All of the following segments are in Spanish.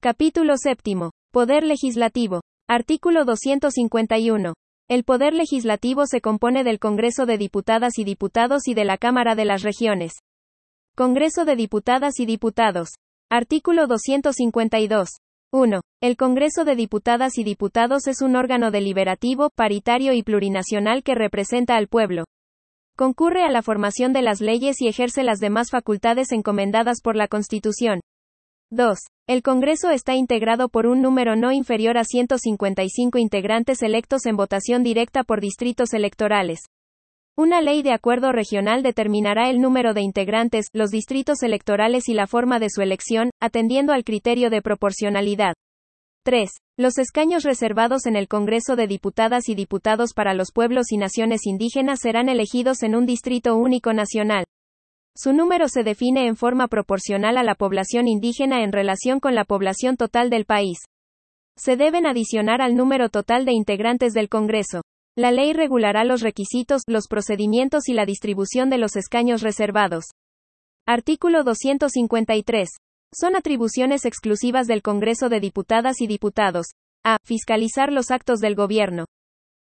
Capítulo séptimo. Poder legislativo. Artículo 251. El Poder Legislativo se compone del Congreso de Diputadas y Diputados y de la Cámara de las Regiones. Congreso de Diputadas y Diputados. Artículo 252. 1. El Congreso de Diputadas y Diputados es un órgano deliberativo, paritario y plurinacional que representa al pueblo. Concurre a la formación de las leyes y ejerce las demás facultades encomendadas por la Constitución. 2. El Congreso está integrado por un número no inferior a 155 integrantes electos en votación directa por distritos electorales. Una ley de acuerdo regional determinará el número de integrantes, los distritos electorales y la forma de su elección, atendiendo al criterio de proporcionalidad. 3. Los escaños reservados en el Congreso de Diputadas y Diputados para los pueblos y naciones indígenas serán elegidos en un distrito único nacional. Su número se define en forma proporcional a la población indígena en relación con la población total del país. Se deben adicionar al número total de integrantes del Congreso. La ley regulará los requisitos, los procedimientos y la distribución de los escaños reservados. Artículo 253. Son atribuciones exclusivas del Congreso de Diputadas y Diputados. A. Fiscalizar los actos del gobierno.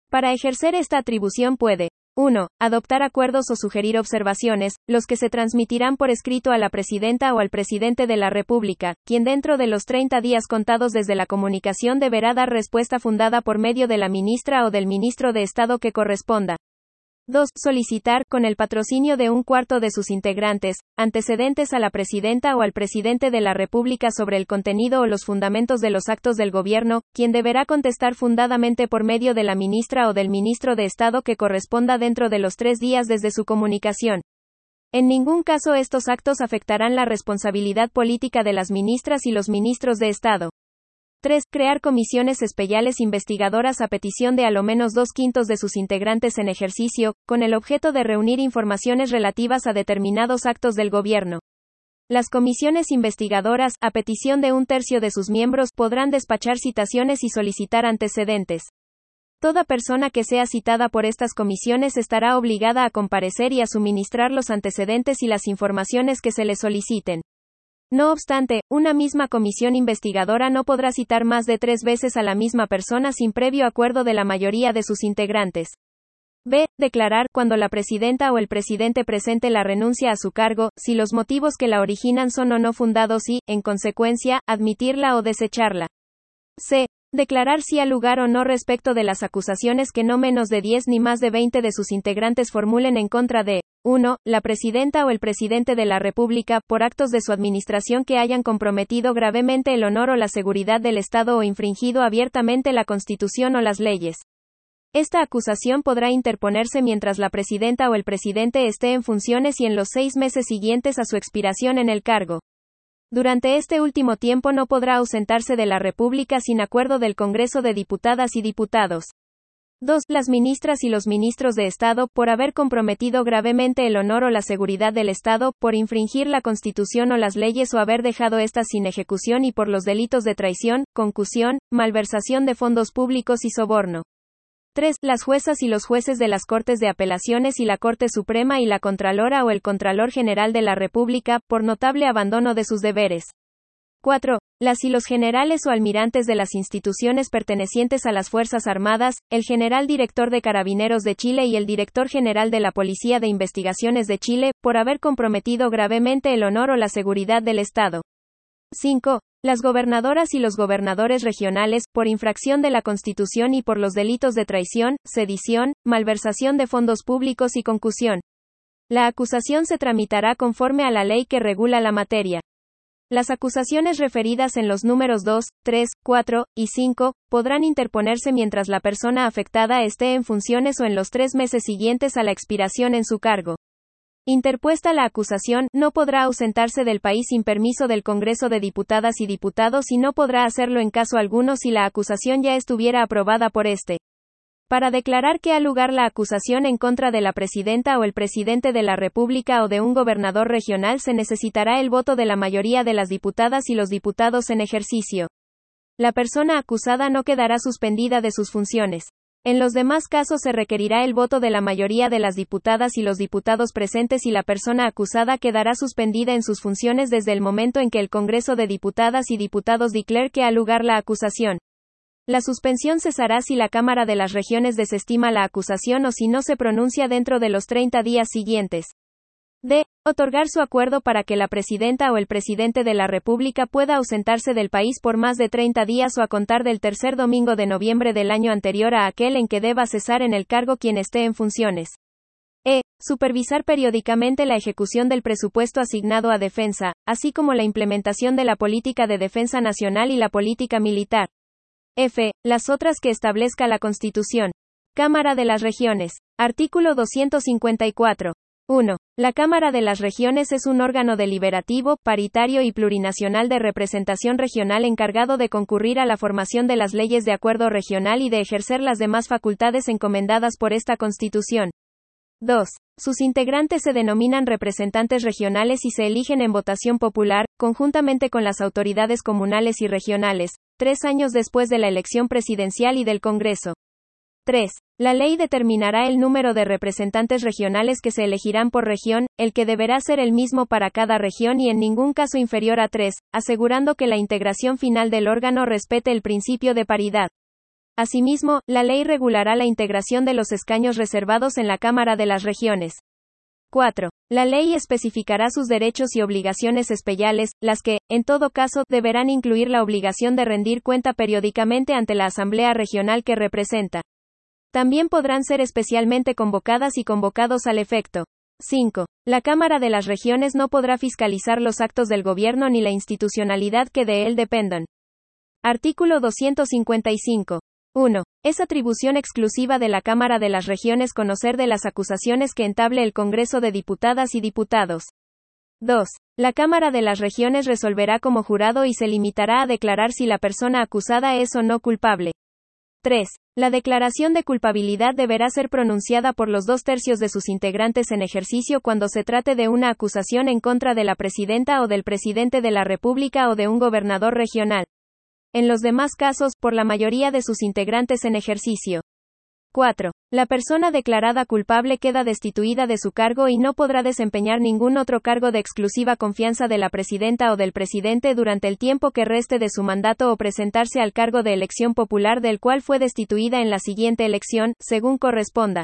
Para ejercer esta atribución puede 1. Adoptar acuerdos o sugerir observaciones, los que se transmitirán por escrito a la presidenta o al presidente de la República, quien dentro de los 30 días contados desde la comunicación deberá dar respuesta fundada por medio de la ministra o del ministro de Estado que corresponda. 2. Solicitar, con el patrocinio de un cuarto de sus integrantes, antecedentes a la presidenta o al presidente de la República sobre el contenido o los fundamentos de los actos del gobierno, quien deberá contestar fundadamente por medio de la ministra o del ministro de Estado que corresponda dentro de los tres días desde su comunicación. En ningún caso estos actos afectarán la responsabilidad política de las ministras y los ministros de Estado. 3. Crear comisiones especiales investigadoras a petición de a lo menos dos quintos de sus integrantes en ejercicio, con el objeto de reunir informaciones relativas a determinados actos del gobierno. Las comisiones investigadoras, a petición de un tercio de sus miembros, podrán despachar citaciones y solicitar antecedentes. Toda persona que sea citada por estas comisiones estará obligada a comparecer y a suministrar los antecedentes y las informaciones que se le soliciten. No obstante, una misma comisión investigadora no podrá citar más de tres veces a la misma persona sin previo acuerdo de la mayoría de sus integrantes. B. Declarar, cuando la presidenta o el presidente presente la renuncia a su cargo, si los motivos que la originan son o no fundados y, en consecuencia, admitirla o desecharla. C. Declarar si ha lugar o no respecto de las acusaciones que no menos de 10 ni más de 20 de sus integrantes formulen en contra de 1. La presidenta o el presidente de la República, por actos de su administración que hayan comprometido gravemente el honor o la seguridad del Estado o infringido abiertamente la Constitución o las leyes. Esta acusación podrá interponerse mientras la presidenta o el presidente esté en funciones y en los seis meses siguientes a su expiración en el cargo. Durante este último tiempo no podrá ausentarse de la República sin acuerdo del Congreso de Diputadas y Diputados. 2. Las ministras y los ministros de Estado, por haber comprometido gravemente el honor o la seguridad del Estado, por infringir la Constitución o las leyes o haber dejado éstas sin ejecución y por los delitos de traición, concusión, malversación de fondos públicos y soborno. 3. Las juezas y los jueces de las Cortes de Apelaciones y la Corte Suprema y la Contralora o el Contralor General de la República, por notable abandono de sus deberes. 4. Las y los generales o almirantes de las instituciones pertenecientes a las Fuerzas Armadas, el general director de Carabineros de Chile y el director general de la Policía de Investigaciones de Chile, por haber comprometido gravemente el honor o la seguridad del Estado. 5. Las gobernadoras y los gobernadores regionales, por infracción de la Constitución y por los delitos de traición, sedición, malversación de fondos públicos y concusión. La acusación se tramitará conforme a la ley que regula la materia. Las acusaciones referidas en los números 2, 3, 4 y 5 podrán interponerse mientras la persona afectada esté en funciones o en los tres meses siguientes a la expiración en su cargo. Interpuesta la acusación, no podrá ausentarse del país sin permiso del Congreso de Diputadas y Diputados y no podrá hacerlo en caso alguno si la acusación ya estuviera aprobada por este. Para declarar que ha lugar la acusación en contra de la presidenta o el presidente de la República o de un gobernador regional se necesitará el voto de la mayoría de las diputadas y los diputados en ejercicio. La persona acusada no quedará suspendida de sus funciones. En los demás casos se requerirá el voto de la mayoría de las diputadas y los diputados presentes y la persona acusada quedará suspendida en sus funciones desde el momento en que el Congreso de Diputadas y Diputados declare que ha lugar la acusación. La suspensión cesará si la Cámara de las Regiones desestima la acusación o si no se pronuncia dentro de los 30 días siguientes. D. Otorgar su acuerdo para que la presidenta o el presidente de la República pueda ausentarse del país por más de 30 días o a contar del tercer domingo de noviembre del año anterior a aquel en que deba cesar en el cargo quien esté en funciones. E. Supervisar periódicamente la ejecución del presupuesto asignado a defensa, así como la implementación de la política de defensa nacional y la política militar. F. Las otras que establezca la Constitución. Cámara de las Regiones. Artículo 254. 1. La Cámara de las Regiones es un órgano deliberativo, paritario y plurinacional de representación regional encargado de concurrir a la formación de las leyes de acuerdo regional y de ejercer las demás facultades encomendadas por esta Constitución. 2. Sus integrantes se denominan representantes regionales y se eligen en votación popular, conjuntamente con las autoridades comunales y regionales, tres años después de la elección presidencial y del Congreso. 3. La ley determinará el número de representantes regionales que se elegirán por región, el que deberá ser el mismo para cada región y en ningún caso inferior a tres, asegurando que la integración final del órgano respete el principio de paridad. Asimismo, la ley regulará la integración de los escaños reservados en la Cámara de las Regiones. 4. La ley especificará sus derechos y obligaciones especiales, las que, en todo caso, deberán incluir la obligación de rendir cuenta periódicamente ante la Asamblea Regional que representa. También podrán ser especialmente convocadas y convocados al efecto. 5. La Cámara de las Regiones no podrá fiscalizar los actos del gobierno ni la institucionalidad que de él dependan. Artículo 255. 1. Es atribución exclusiva de la Cámara de las Regiones conocer de las acusaciones que entable el Congreso de Diputadas y Diputados. 2. La Cámara de las Regiones resolverá como jurado y se limitará a declarar si la persona acusada es o no culpable. 3. La declaración de culpabilidad deberá ser pronunciada por los dos tercios de sus integrantes en ejercicio cuando se trate de una acusación en contra de la presidenta o del presidente de la República o de un gobernador regional. En los demás casos, por la mayoría de sus integrantes en ejercicio. 4. La persona declarada culpable queda destituida de su cargo y no podrá desempeñar ningún otro cargo de exclusiva confianza de la presidenta o del presidente durante el tiempo que reste de su mandato o presentarse al cargo de elección popular del cual fue destituida en la siguiente elección, según corresponda.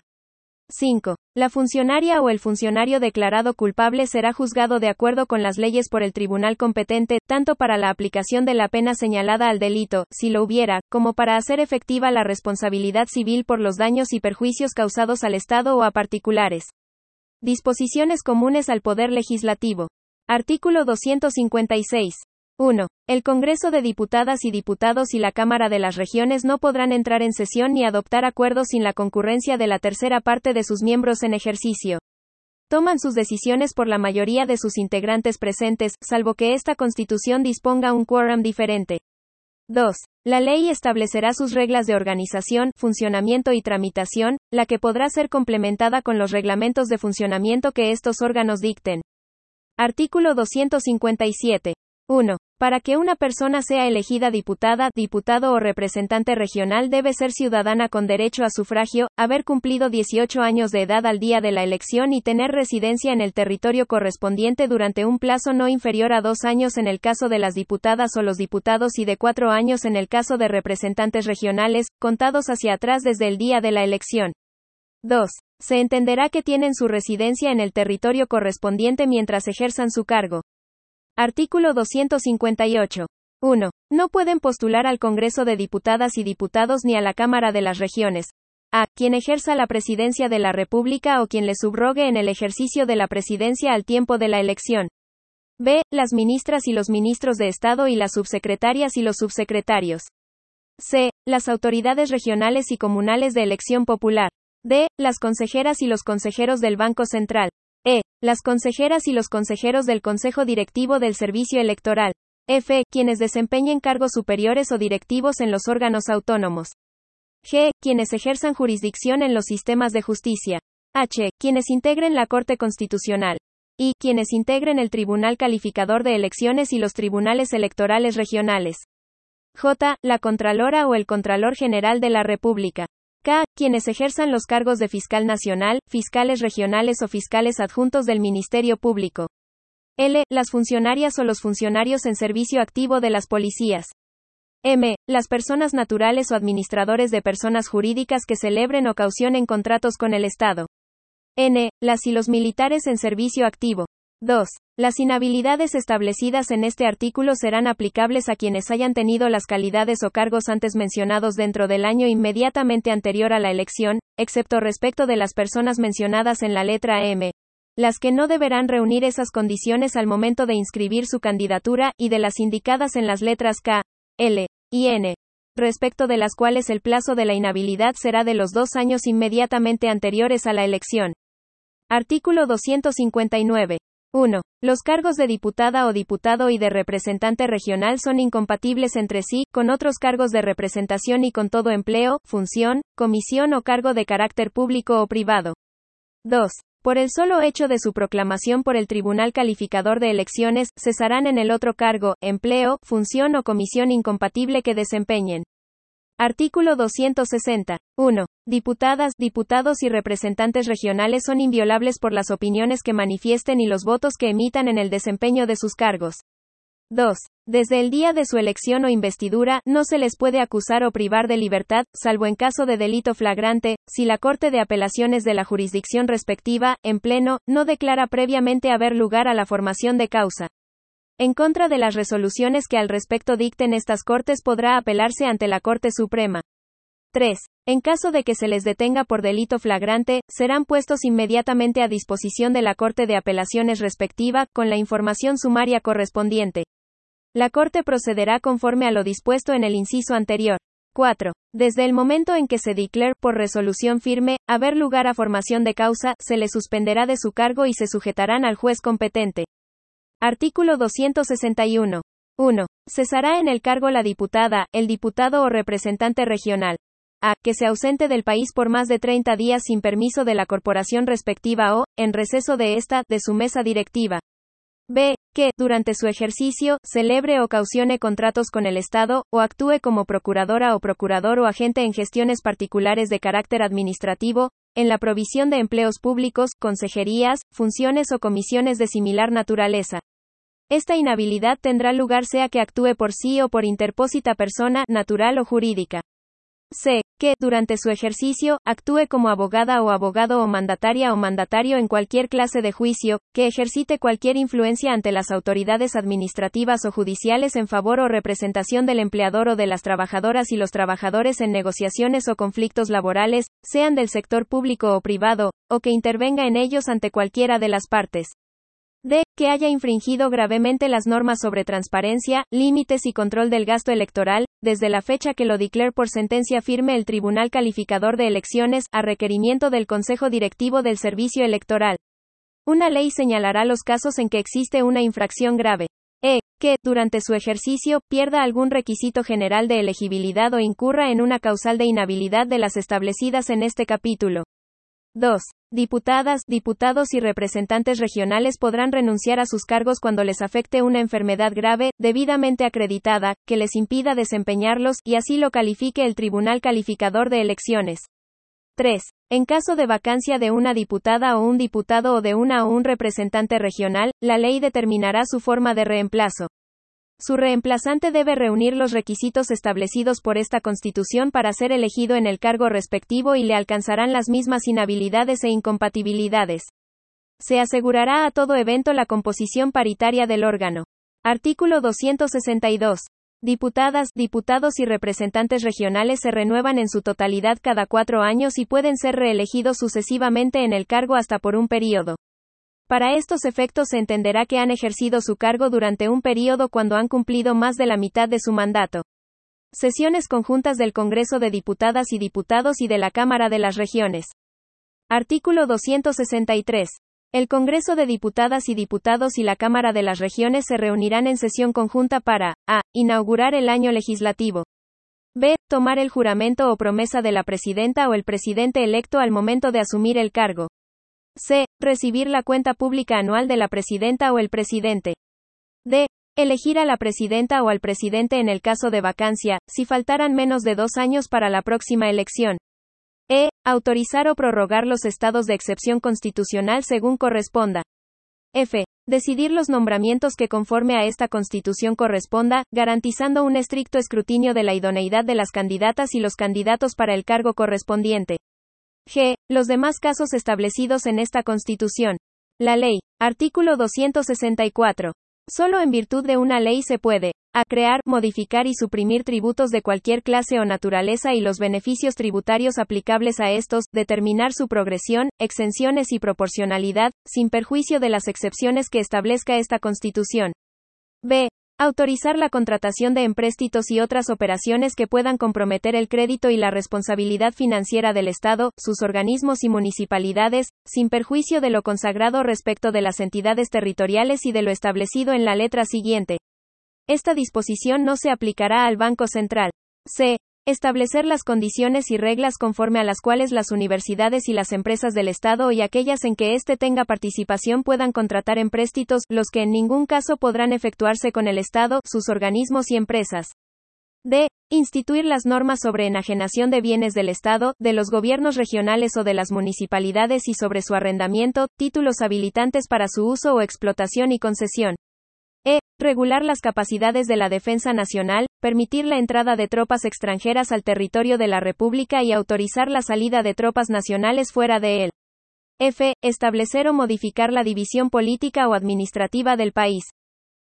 5. La funcionaria o el funcionario declarado culpable será juzgado de acuerdo con las leyes por el tribunal competente, tanto para la aplicación de la pena señalada al delito, si lo hubiera, como para hacer efectiva la responsabilidad civil por los daños y perjuicios causados al Estado o a particulares. Disposiciones comunes al Poder Legislativo. Artículo 256. 1. El Congreso de Diputadas y Diputados y la Cámara de las Regiones no podrán entrar en sesión ni adoptar acuerdos sin la concurrencia de la tercera parte de sus miembros en ejercicio. Toman sus decisiones por la mayoría de sus integrantes presentes, salvo que esta Constitución disponga un quórum diferente. 2. La ley establecerá sus reglas de organización, funcionamiento y tramitación, la que podrá ser complementada con los reglamentos de funcionamiento que estos órganos dicten. Artículo 257. 1. Para que una persona sea elegida diputada, diputado o representante regional debe ser ciudadana con derecho a sufragio, haber cumplido 18 años de edad al día de la elección y tener residencia en el territorio correspondiente durante un plazo no inferior a dos años en el caso de las diputadas o los diputados y de cuatro años en el caso de representantes regionales, contados hacia atrás desde el día de la elección. 2. Se entenderá que tienen su residencia en el territorio correspondiente mientras ejerzan su cargo. Artículo 258. 1. No pueden postular al Congreso de Diputadas y Diputados ni a la Cámara de las Regiones. A. Quien ejerza la presidencia de la República o quien le subrogue en el ejercicio de la presidencia al tiempo de la elección. B. Las ministras y los ministros de Estado y las subsecretarias y los subsecretarios. C. Las autoridades regionales y comunales de elección popular. D. Las consejeras y los consejeros del Banco Central. E. Las consejeras y los consejeros del Consejo Directivo del Servicio Electoral. F. Quienes desempeñen cargos superiores o directivos en los órganos autónomos. G. Quienes ejerzan jurisdicción en los sistemas de justicia. H. Quienes integren la Corte Constitucional. Y. Quienes integren el Tribunal Calificador de Elecciones y los tribunales electorales regionales. J. La Contralora o el Contralor General de la República. K. Quienes ejerzan los cargos de fiscal nacional, fiscales regionales o fiscales adjuntos del Ministerio Público. L. Las funcionarias o los funcionarios en servicio activo de las policías. M. Las personas naturales o administradores de personas jurídicas que celebren o caucionen contratos con el Estado. N. Las y los militares en servicio activo. 2. Las inhabilidades establecidas en este artículo serán aplicables a quienes hayan tenido las calidades o cargos antes mencionados dentro del año inmediatamente anterior a la elección, excepto respecto de las personas mencionadas en la letra M, las que no deberán reunir esas condiciones al momento de inscribir su candidatura, y de las indicadas en las letras K, L y N, respecto de las cuales el plazo de la inhabilidad será de los dos años inmediatamente anteriores a la elección. Artículo 259. 1. Los cargos de diputada o diputado y de representante regional son incompatibles entre sí, con otros cargos de representación y con todo empleo, función, comisión o cargo de carácter público o privado. 2. Por el solo hecho de su proclamación por el Tribunal Calificador de Elecciones, cesarán en el otro cargo, empleo, función o comisión incompatible que desempeñen. Artículo 260. 1. Diputadas, diputados y representantes regionales son inviolables por las opiniones que manifiesten y los votos que emitan en el desempeño de sus cargos. 2. Desde el día de su elección o investidura, no se les puede acusar o privar de libertad, salvo en caso de delito flagrante, si la Corte de Apelaciones de la jurisdicción respectiva, en pleno, no declara previamente haber lugar a la formación de causa. En contra de las resoluciones que al respecto dicten estas Cortes podrá apelarse ante la Corte Suprema. 3. En caso de que se les detenga por delito flagrante, serán puestos inmediatamente a disposición de la Corte de Apelaciones respectiva, con la información sumaria correspondiente. La Corte procederá conforme a lo dispuesto en el inciso anterior. 4. Desde el momento en que se declare, por resolución firme, haber lugar a formación de causa, se le suspenderá de su cargo y se sujetarán al juez competente. Artículo 261. 1. Cesará en el cargo la diputada, el diputado o representante regional. A. Que se ausente del país por más de 30 días sin permiso de la corporación respectiva o, en receso de esta, de su mesa directiva. B. Que, durante su ejercicio, celebre o caucione contratos con el Estado, o actúe como procuradora o procurador o agente en gestiones particulares de carácter administrativo, en la provisión de empleos públicos, consejerías, funciones o comisiones de similar naturaleza. Esta inhabilidad tendrá lugar sea que actúe por sí o por interpósita persona, natural o jurídica. C. Que, durante su ejercicio, actúe como abogada o abogado o mandataria o mandatario en cualquier clase de juicio, que ejercite cualquier influencia ante las autoridades administrativas o judiciales en favor o representación del empleador o de las trabajadoras y los trabajadores en negociaciones o conflictos laborales, sean del sector público o privado, o que intervenga en ellos ante cualquiera de las partes. D. Que haya infringido gravemente las normas sobre transparencia, límites y control del gasto electoral, desde la fecha que lo declare por sentencia firme el Tribunal Calificador de Elecciones, a requerimiento del Consejo Directivo del Servicio Electoral. Una ley señalará los casos en que existe una infracción grave. E. Que, durante su ejercicio, pierda algún requisito general de elegibilidad o incurra en una causal de inhabilidad de las establecidas en este capítulo. 2. Diputadas, diputados y representantes regionales podrán renunciar a sus cargos cuando les afecte una enfermedad grave, debidamente acreditada, que les impida desempeñarlos, y así lo califique el Tribunal Calificador de Elecciones. 3. En caso de vacancia de una diputada o un diputado o de una o un representante regional, la ley determinará su forma de reemplazo. Su reemplazante debe reunir los requisitos establecidos por esta Constitución para ser elegido en el cargo respectivo y le alcanzarán las mismas inhabilidades e incompatibilidades. Se asegurará a todo evento la composición paritaria del órgano. Artículo 262. Diputadas, diputados y representantes regionales se renuevan en su totalidad cada cuatro años y pueden ser reelegidos sucesivamente en el cargo hasta por un período. Para estos efectos se entenderá que han ejercido su cargo durante un período cuando han cumplido más de la mitad de su mandato. Sesiones conjuntas del Congreso de Diputadas y Diputados y de la Cámara de las Regiones. Artículo 263. El Congreso de Diputadas y Diputados y la Cámara de las Regiones se reunirán en sesión conjunta para a. inaugurar el año legislativo. b. tomar el juramento o promesa de la presidenta o el presidente electo al momento de asumir el cargo. C. Recibir la cuenta pública anual de la presidenta o el presidente. D. Elegir a la presidenta o al presidente en el caso de vacancia, si faltaran menos de dos años para la próxima elección. E. Autorizar o prorrogar los estados de excepción constitucional según corresponda. F. Decidir los nombramientos que conforme a esta Constitución corresponda, garantizando un estricto escrutinio de la idoneidad de las candidatas y los candidatos para el cargo correspondiente. G. Los demás casos establecidos en esta Constitución. La Ley. Artículo 264. Solo en virtud de una ley se puede, a crear, modificar y suprimir tributos de cualquier clase o naturaleza y los beneficios tributarios aplicables a estos, determinar su progresión, exenciones y proporcionalidad, sin perjuicio de las excepciones que establezca esta Constitución. B. Autorizar la contratación de empréstitos y otras operaciones que puedan comprometer el crédito y la responsabilidad financiera del Estado, sus organismos y municipalidades, sin perjuicio de lo consagrado respecto de las entidades territoriales y de lo establecido en la letra siguiente. Esta disposición no se aplicará al Banco Central. C. Establecer las condiciones y reglas conforme a las cuales las universidades y las empresas del Estado y aquellas en que éste tenga participación puedan contratar empréstitos, los que en ningún caso podrán efectuarse con el Estado, sus organismos y empresas. D. Instituir las normas sobre enajenación de bienes del Estado, de los gobiernos regionales o de las municipalidades y sobre su arrendamiento, títulos habilitantes para su uso o explotación y concesión. E. Regular las capacidades de la defensa nacional, permitir la entrada de tropas extranjeras al territorio de la República y autorizar la salida de tropas nacionales fuera de él. F. Establecer o modificar la división política o administrativa del país.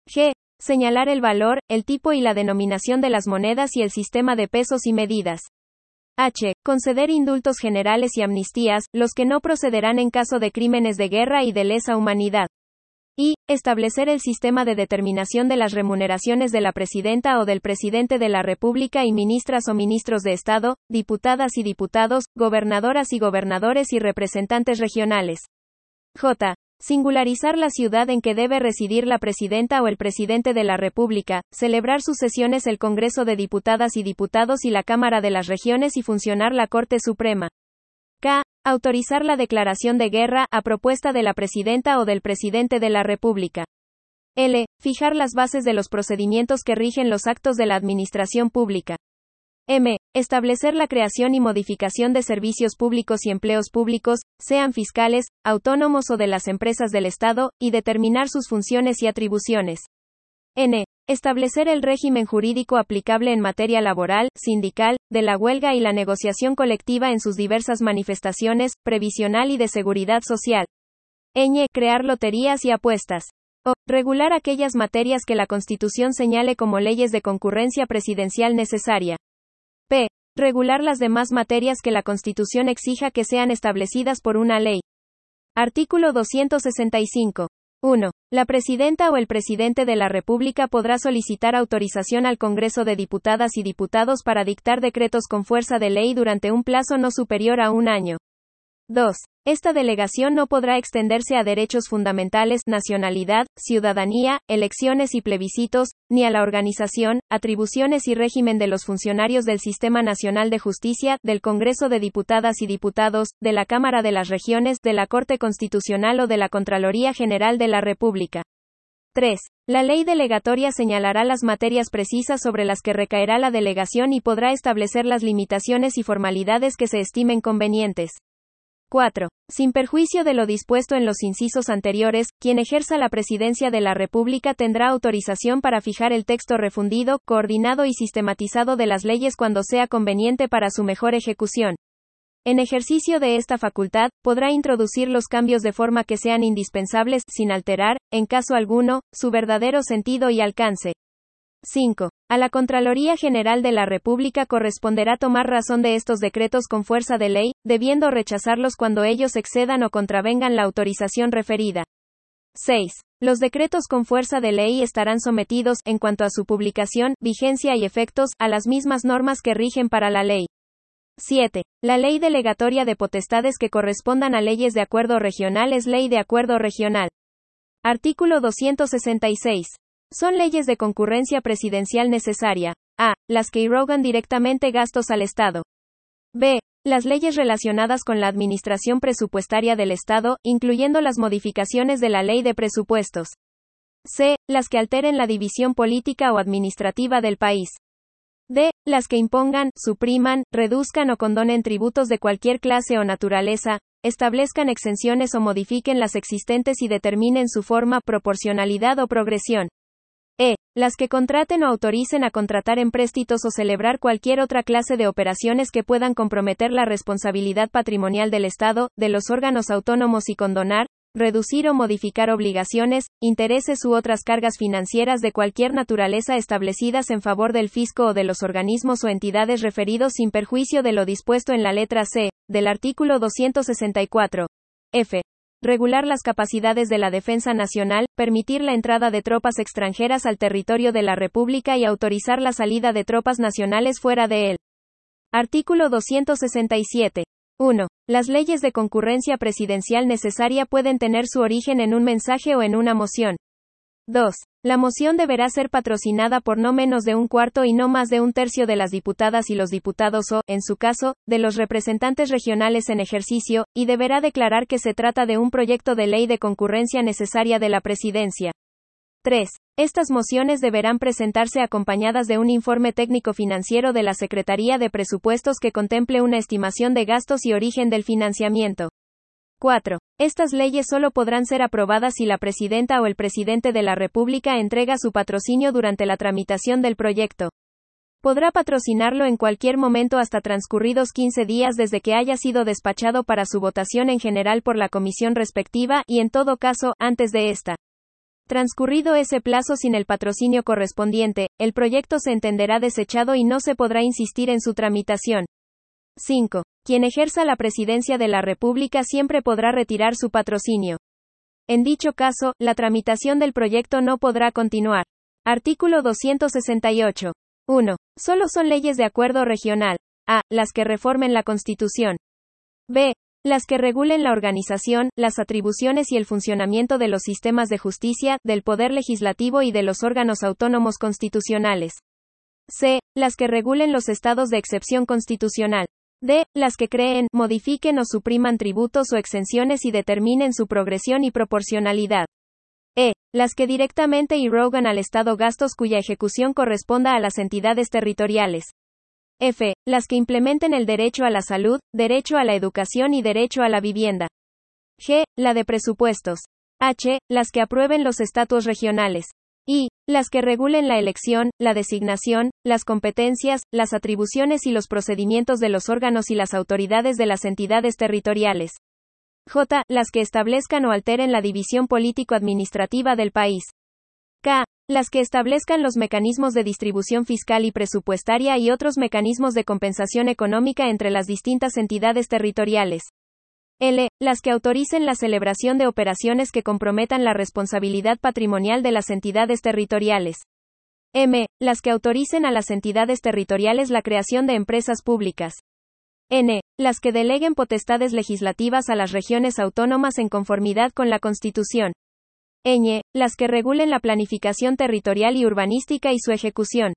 G. Señalar el valor, el tipo y la denominación de las monedas y el sistema de pesos y medidas. H. Conceder indultos generales y amnistías, los que no procederán en caso de crímenes de guerra y de lesa humanidad. Y, establecer el sistema de determinación de las remuneraciones de la presidenta o del presidente de la República y ministras o ministros de Estado, diputadas y diputados, gobernadoras y gobernadores y representantes regionales. J. Singularizar la ciudad en que debe residir la presidenta o el presidente de la República, celebrar sus sesiones el Congreso de Diputadas y Diputados y la Cámara de las Regiones y funcionar la Corte Suprema. K. Autorizar la declaración de guerra, a propuesta de la presidenta o del presidente de la República. L. Fijar las bases de los procedimientos que rigen los actos de la administración pública. M. Establecer la creación y modificación de servicios públicos y empleos públicos, sean fiscales, autónomos o de las empresas del Estado, y determinar sus funciones y atribuciones. N. Establecer el régimen jurídico aplicable en materia laboral, sindical, de la huelga y la negociación colectiva en sus diversas manifestaciones, previsional y de seguridad social. Ñ. Crear loterías y apuestas. O. Regular aquellas materias que la Constitución señale como leyes de concurrencia presidencial necesaria. P. Regular las demás materias que la Constitución exija que sean establecidas por una ley. Artículo 265. 1. La presidenta o el presidente de la República podrá solicitar autorización al Congreso de Diputadas y Diputados para dictar decretos con fuerza de ley durante un plazo no superior a un año. 2. Esta delegación no podrá extenderse a derechos fundamentales, nacionalidad, ciudadanía, elecciones y plebiscitos, ni a la organización, atribuciones y régimen de los funcionarios del Sistema Nacional de Justicia, del Congreso de Diputadas y Diputados, de la Cámara de las Regiones, de la Corte Constitucional o de la Contraloría General de la República. 3. La ley delegatoria señalará las materias precisas sobre las que recaerá la delegación y podrá establecer las limitaciones y formalidades que se estimen convenientes. 4. Sin perjuicio de lo dispuesto en los incisos anteriores, quien ejerza la presidencia de la República tendrá autorización para fijar el texto refundido, coordinado y sistematizado de las leyes cuando sea conveniente para su mejor ejecución. En ejercicio de esta facultad, podrá introducir los cambios de forma que sean indispensables, sin alterar, en caso alguno, su verdadero sentido y alcance. 5. A la Contraloría General de la República corresponderá tomar razón de estos decretos con fuerza de ley, debiendo rechazarlos cuando ellos excedan o contravengan la autorización referida. 6. Los decretos con fuerza de ley estarán sometidos, en cuanto a su publicación, vigencia y efectos, a las mismas normas que rigen para la ley. 7. La ley delegatoria de potestades que correspondan a leyes de acuerdo regional es ley de acuerdo regional. Artículo 266. Son leyes de concurrencia presidencial necesaria. A. Las que irrogan directamente gastos al Estado. B. Las leyes relacionadas con la administración presupuestaria del Estado, incluyendo las modificaciones de la ley de presupuestos. C. Las que alteren la división política o administrativa del país. D. Las que impongan, supriman, reduzcan o condonen tributos de cualquier clase o naturaleza, establezcan exenciones o modifiquen las existentes y determinen su forma, proporcionalidad o progresión. Las que contraten o autoricen a contratar empréstitos o celebrar cualquier otra clase de operaciones que puedan comprometer la responsabilidad patrimonial del Estado, de los órganos autónomos y condonar, reducir o modificar obligaciones, intereses u otras cargas financieras de cualquier naturaleza establecidas en favor del fisco o de los organismos o entidades referidos sin perjuicio de lo dispuesto en la letra C, del artículo 264. F regular las capacidades de la defensa nacional, permitir la entrada de tropas extranjeras al territorio de la República y autorizar la salida de tropas nacionales fuera de él. Artículo 267. 1. Las leyes de concurrencia presidencial necesaria pueden tener su origen en un mensaje o en una moción. 2. La moción deberá ser patrocinada por no menos de un cuarto y no más de un tercio de las diputadas y los diputados o, en su caso, de los representantes regionales en ejercicio, y deberá declarar que se trata de un proyecto de ley de concurrencia necesaria de la presidencia. 3. Estas mociones deberán presentarse acompañadas de un informe técnico financiero de la Secretaría de Presupuestos que contemple una estimación de gastos y origen del financiamiento. 4. Estas leyes solo podrán ser aprobadas si la presidenta o el presidente de la República entrega su patrocinio durante la tramitación del proyecto. Podrá patrocinarlo en cualquier momento hasta transcurridos 15 días desde que haya sido despachado para su votación en general por la comisión respectiva y en todo caso, antes de esta. Transcurrido ese plazo sin el patrocinio correspondiente, el proyecto se entenderá desechado y no se podrá insistir en su tramitación. 5. Quien ejerza la presidencia de la República siempre podrá retirar su patrocinio. En dicho caso, la tramitación del proyecto no podrá continuar. Artículo 268. 1. Solo son leyes de acuerdo regional. A. Las que reformen la Constitución. B. Las que regulen la organización, las atribuciones y el funcionamiento de los sistemas de justicia, del Poder Legislativo y de los órganos autónomos constitucionales. C. Las que regulen los estados de excepción constitucional. D. Las que creen, modifiquen o supriman tributos o exenciones y determinen su progresión y proporcionalidad. E. Las que directamente irrogan al Estado gastos cuya ejecución corresponda a las entidades territoriales. F. Las que implementen el derecho a la salud, derecho a la educación y derecho a la vivienda. G. La de presupuestos. H. Las que aprueben los estatus regionales las que regulen la elección, la designación, las competencias, las atribuciones y los procedimientos de los órganos y las autoridades de las entidades territoriales. J. Las que establezcan o alteren la división político-administrativa del país. K. Las que establezcan los mecanismos de distribución fiscal y presupuestaria y otros mecanismos de compensación económica entre las distintas entidades territoriales. L. Las que autoricen la celebración de operaciones que comprometan la responsabilidad patrimonial de las entidades territoriales. M. Las que autoricen a las entidades territoriales la creación de empresas públicas. N. Las que deleguen potestades legislativas a las regiones autónomas en conformidad con la Constitución. Ñ. Las que regulen la planificación territorial y urbanística y su ejecución.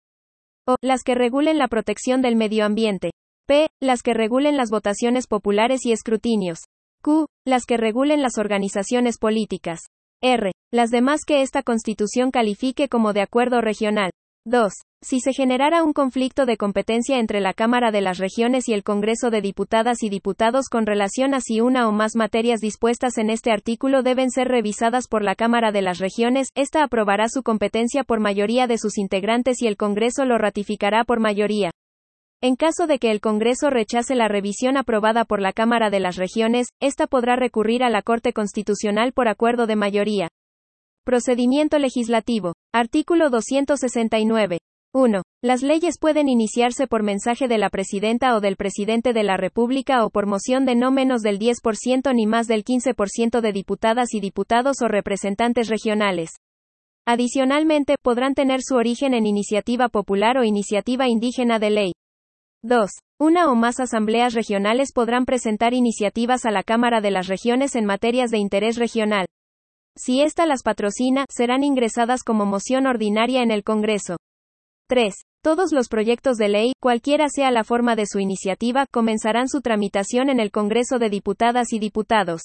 O. Las que regulen la protección del medio ambiente. P. Las que regulen las votaciones populares y escrutinios. Q. Las que regulen las organizaciones políticas. R. Las demás que esta Constitución califique como de acuerdo regional. 2. Si se generara un conflicto de competencia entre la Cámara de las Regiones y el Congreso de Diputadas y Diputados con relación a si una o más materias dispuestas en este artículo deben ser revisadas por la Cámara de las Regiones, esta aprobará su competencia por mayoría de sus integrantes y el Congreso lo ratificará por mayoría. En caso de que el Congreso rechace la revisión aprobada por la Cámara de las Regiones, ésta podrá recurrir a la Corte Constitucional por acuerdo de mayoría. Procedimiento legislativo. Artículo 269. 1. Las leyes pueden iniciarse por mensaje de la presidenta o del presidente de la República o por moción de no menos del 10% ni más del 15% de diputadas y diputados o representantes regionales. Adicionalmente, podrán tener su origen en iniciativa popular o iniciativa indígena de ley. 2. Una o más asambleas regionales podrán presentar iniciativas a la Cámara de las Regiones en materias de interés regional. Si ésta las patrocina, serán ingresadas como moción ordinaria en el Congreso. 3. Todos los proyectos de ley, cualquiera sea la forma de su iniciativa, comenzarán su tramitación en el Congreso de Diputadas y Diputados.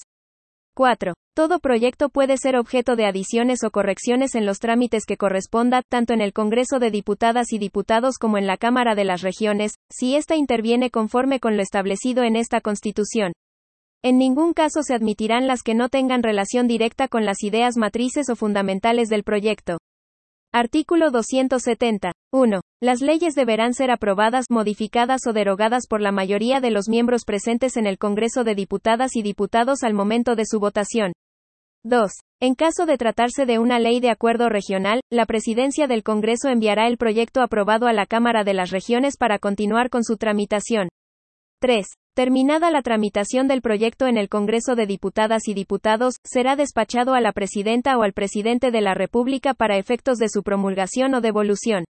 4. Todo proyecto puede ser objeto de adiciones o correcciones en los trámites que corresponda, tanto en el Congreso de Diputadas y Diputados como en la Cámara de las Regiones, si ésta interviene conforme con lo establecido en esta Constitución. En ningún caso se admitirán las que no tengan relación directa con las ideas matrices o fundamentales del proyecto. Artículo 270. 1. Las leyes deberán ser aprobadas, modificadas o derogadas por la mayoría de los miembros presentes en el Congreso de Diputadas y Diputados al momento de su votación. 2. En caso de tratarse de una ley de acuerdo regional, la Presidencia del Congreso enviará el proyecto aprobado a la Cámara de las Regiones para continuar con su tramitación. 3. Terminada la tramitación del proyecto en el Congreso de Diputadas y Diputados, será despachado a la Presidenta o al Presidente de la República para efectos de su promulgación o devolución.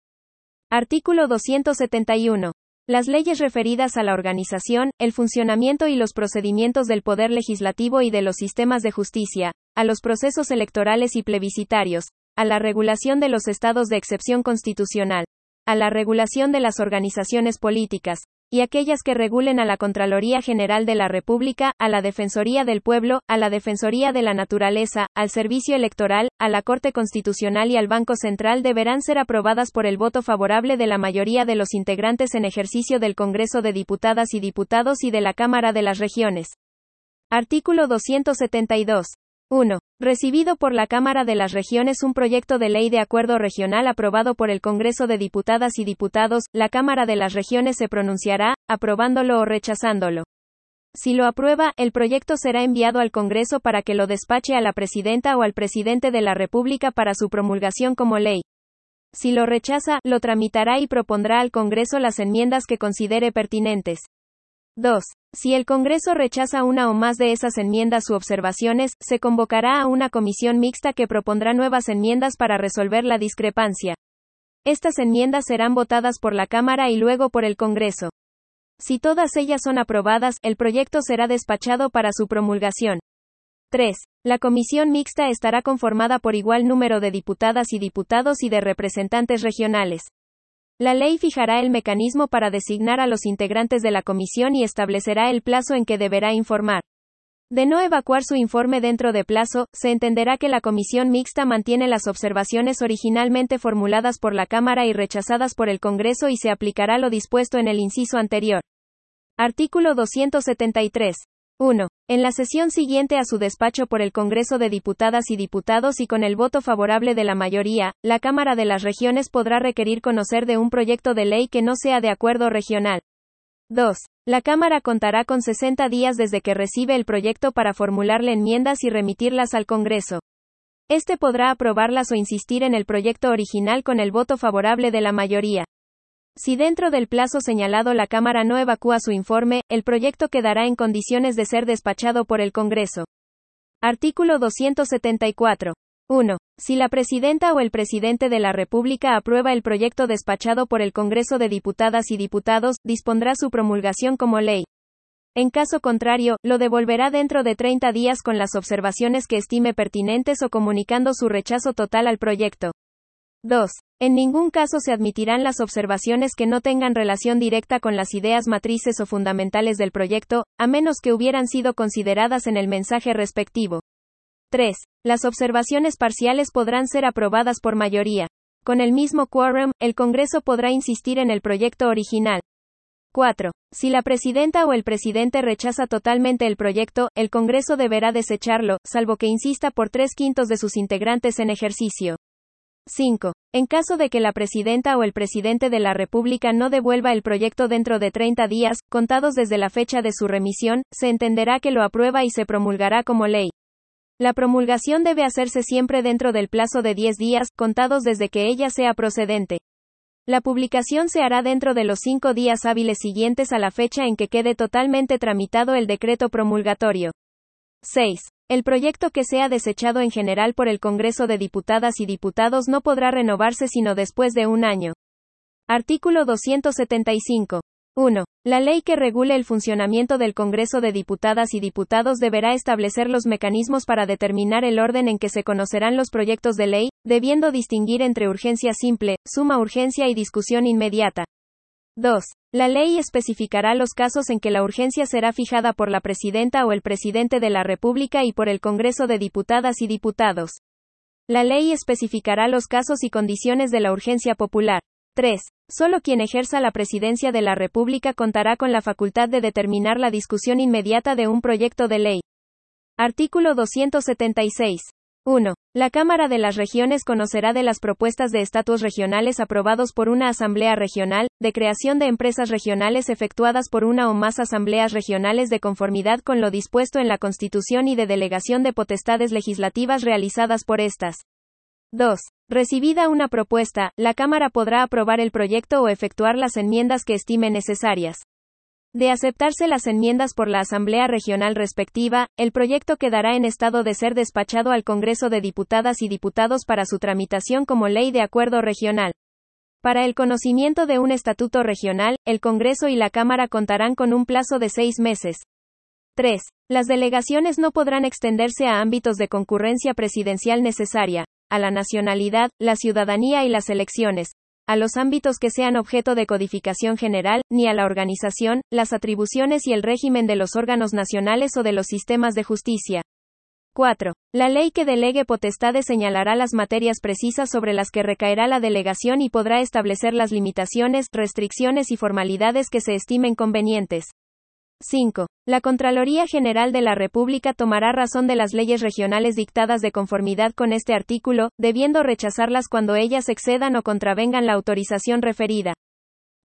Artículo 271. Las leyes referidas a la organización, el funcionamiento y los procedimientos del Poder Legislativo y de los sistemas de justicia, a los procesos electorales y plebiscitarios, a la regulación de los estados de excepción constitucional, a la regulación de las organizaciones políticas, y aquellas que regulen a la Contraloría General de la República, a la Defensoría del Pueblo, a la Defensoría de la Naturaleza, al Servicio Electoral, a la Corte Constitucional y al Banco Central deberán ser aprobadas por el voto favorable de la mayoría de los integrantes en ejercicio del Congreso de Diputadas y Diputados y de la Cámara de las Regiones. Artículo 272. 1. Recibido por la Cámara de las Regiones un proyecto de ley de acuerdo regional aprobado por el Congreso de Diputadas y Diputados, la Cámara de las Regiones se pronunciará, aprobándolo o rechazándolo. Si lo aprueba, el proyecto será enviado al Congreso para que lo despache a la Presidenta o al Presidente de la República para su promulgación como ley. Si lo rechaza, lo tramitará y propondrá al Congreso las enmiendas que considere pertinentes. 2. Si el Congreso rechaza una o más de esas enmiendas u observaciones, se convocará a una comisión mixta que propondrá nuevas enmiendas para resolver la discrepancia. Estas enmiendas serán votadas por la Cámara y luego por el Congreso. Si todas ellas son aprobadas, el proyecto será despachado para su promulgación. 3. La comisión mixta estará conformada por igual número de diputadas y diputados y de representantes regionales. La ley fijará el mecanismo para designar a los integrantes de la comisión y establecerá el plazo en que deberá informar. De no evacuar su informe dentro de plazo, se entenderá que la comisión mixta mantiene las observaciones originalmente formuladas por la Cámara y rechazadas por el Congreso y se aplicará lo dispuesto en el inciso anterior. Artículo 273. 1. En la sesión siguiente a su despacho por el Congreso de Diputadas y Diputados y con el voto favorable de la mayoría, la Cámara de las Regiones podrá requerir conocer de un proyecto de ley que no sea de acuerdo regional. 2. La Cámara contará con 60 días desde que recibe el proyecto para formularle enmiendas y remitirlas al Congreso. Este podrá aprobarlas o insistir en el proyecto original con el voto favorable de la mayoría. Si dentro del plazo señalado la Cámara no evacúa su informe, el proyecto quedará en condiciones de ser despachado por el Congreso. Artículo 274. 1. Si la Presidenta o el Presidente de la República aprueba el proyecto despachado por el Congreso de Diputadas y Diputados, dispondrá su promulgación como ley. En caso contrario, lo devolverá dentro de 30 días con las observaciones que estime pertinentes o comunicando su rechazo total al proyecto. 2. En ningún caso se admitirán las observaciones que no tengan relación directa con las ideas matrices o fundamentales del proyecto, a menos que hubieran sido consideradas en el mensaje respectivo. 3. Las observaciones parciales podrán ser aprobadas por mayoría. Con el mismo quórum, el Congreso podrá insistir en el proyecto original. 4. Si la presidenta o el presidente rechaza totalmente el proyecto, el Congreso deberá desecharlo, salvo que insista por tres quintos de sus integrantes en ejercicio. 5. En caso de que la presidenta o el presidente de la República no devuelva el proyecto dentro de 30 días, contados desde la fecha de su remisión, se entenderá que lo aprueba y se promulgará como ley. La promulgación debe hacerse siempre dentro del plazo de 10 días, contados desde que ella sea procedente. La publicación se hará dentro de los cinco días hábiles siguientes a la fecha en que quede totalmente tramitado el decreto promulgatorio. 6. El proyecto que sea desechado en general por el Congreso de Diputadas y Diputados no podrá renovarse sino después de un año. Artículo 275. 1. La ley que regule el funcionamiento del Congreso de Diputadas y Diputados deberá establecer los mecanismos para determinar el orden en que se conocerán los proyectos de ley, debiendo distinguir entre urgencia simple, suma urgencia y discusión inmediata. 2. La ley especificará los casos en que la urgencia será fijada por la presidenta o el presidente de la República y por el Congreso de Diputadas y Diputados. La ley especificará los casos y condiciones de la urgencia popular. 3. Solo quien ejerza la presidencia de la República contará con la facultad de determinar la discusión inmediata de un proyecto de ley. Artículo 276. 1. La Cámara de las Regiones conocerá de las propuestas de estatus regionales aprobados por una Asamblea Regional, de creación de empresas regionales efectuadas por una o más asambleas regionales de conformidad con lo dispuesto en la Constitución y de delegación de potestades legislativas realizadas por estas. 2. Recibida una propuesta, la Cámara podrá aprobar el proyecto o efectuar las enmiendas que estime necesarias. De aceptarse las enmiendas por la Asamblea Regional respectiva, el proyecto quedará en estado de ser despachado al Congreso de Diputadas y Diputados para su tramitación como ley de acuerdo regional. Para el conocimiento de un estatuto regional, el Congreso y la Cámara contarán con un plazo de seis meses. 3. Las delegaciones no podrán extenderse a ámbitos de concurrencia presidencial necesaria, a la nacionalidad, la ciudadanía y las elecciones, a los ámbitos que sean objeto de codificación general, ni a la organización, las atribuciones y el régimen de los órganos nacionales o de los sistemas de justicia. 4. La ley que delegue potestades señalará las materias precisas sobre las que recaerá la delegación y podrá establecer las limitaciones, restricciones y formalidades que se estimen convenientes. 5. La Contraloría General de la República tomará razón de las leyes regionales dictadas de conformidad con este artículo, debiendo rechazarlas cuando ellas excedan o contravengan la autorización referida.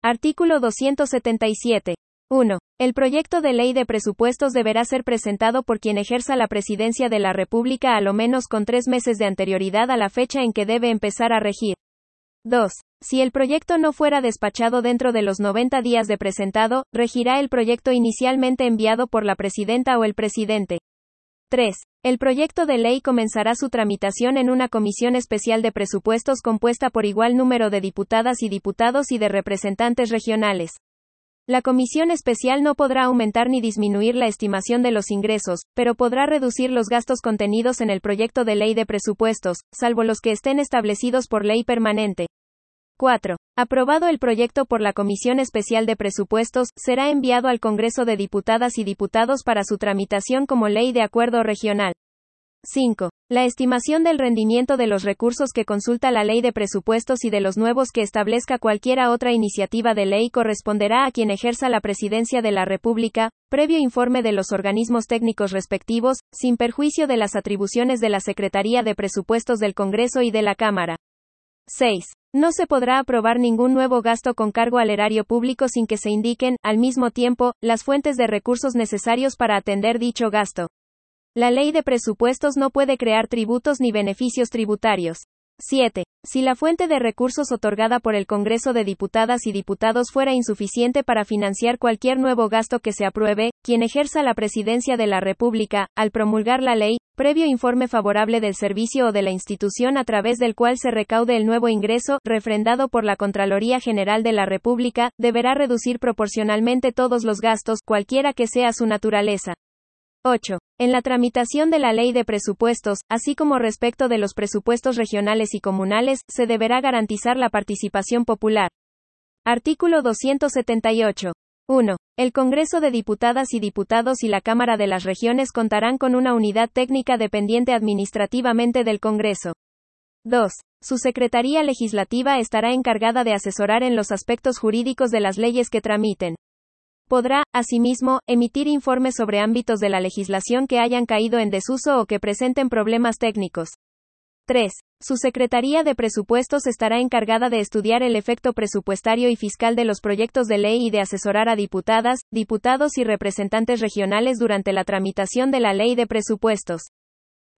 Artículo 277. 1. El proyecto de ley de presupuestos deberá ser presentado por quien ejerza la presidencia de la República a lo menos con tres meses de anterioridad a la fecha en que debe empezar a regir. 2. Si el proyecto no fuera despachado dentro de los 90 días de presentado, regirá el proyecto inicialmente enviado por la presidenta o el presidente. 3. El proyecto de ley comenzará su tramitación en una comisión especial de presupuestos compuesta por igual número de diputadas y diputados y de representantes regionales. La comisión especial no podrá aumentar ni disminuir la estimación de los ingresos, pero podrá reducir los gastos contenidos en el proyecto de ley de presupuestos, salvo los que estén establecidos por ley permanente. 4. Aprobado el proyecto por la Comisión Especial de Presupuestos, será enviado al Congreso de Diputadas y Diputados para su tramitación como ley de acuerdo regional. 5. La estimación del rendimiento de los recursos que consulta la ley de presupuestos y de los nuevos que establezca cualquiera otra iniciativa de ley corresponderá a quien ejerza la presidencia de la República, previo informe de los organismos técnicos respectivos, sin perjuicio de las atribuciones de la Secretaría de Presupuestos del Congreso y de la Cámara. 6. No se podrá aprobar ningún nuevo gasto con cargo al erario público sin que se indiquen, al mismo tiempo, las fuentes de recursos necesarios para atender dicho gasto. La ley de presupuestos no puede crear tributos ni beneficios tributarios. 7. Si la fuente de recursos otorgada por el Congreso de Diputadas y Diputados fuera insuficiente para financiar cualquier nuevo gasto que se apruebe, quien ejerza la presidencia de la República, al promulgar la ley, previo informe favorable del servicio o de la institución a través del cual se recaude el nuevo ingreso, refrendado por la Contraloría General de la República, deberá reducir proporcionalmente todos los gastos, cualquiera que sea su naturaleza. 8. En la tramitación de la ley de presupuestos, así como respecto de los presupuestos regionales y comunales, se deberá garantizar la participación popular. Artículo 278. 1. El Congreso de Diputadas y Diputados y la Cámara de las Regiones contarán con una unidad técnica dependiente administrativamente del Congreso. 2. Su Secretaría Legislativa estará encargada de asesorar en los aspectos jurídicos de las leyes que tramiten. Podrá, asimismo, emitir informes sobre ámbitos de la legislación que hayan caído en desuso o que presenten problemas técnicos. 3. Su Secretaría de Presupuestos estará encargada de estudiar el efecto presupuestario y fiscal de los proyectos de ley y de asesorar a diputadas, diputados y representantes regionales durante la tramitación de la ley de presupuestos.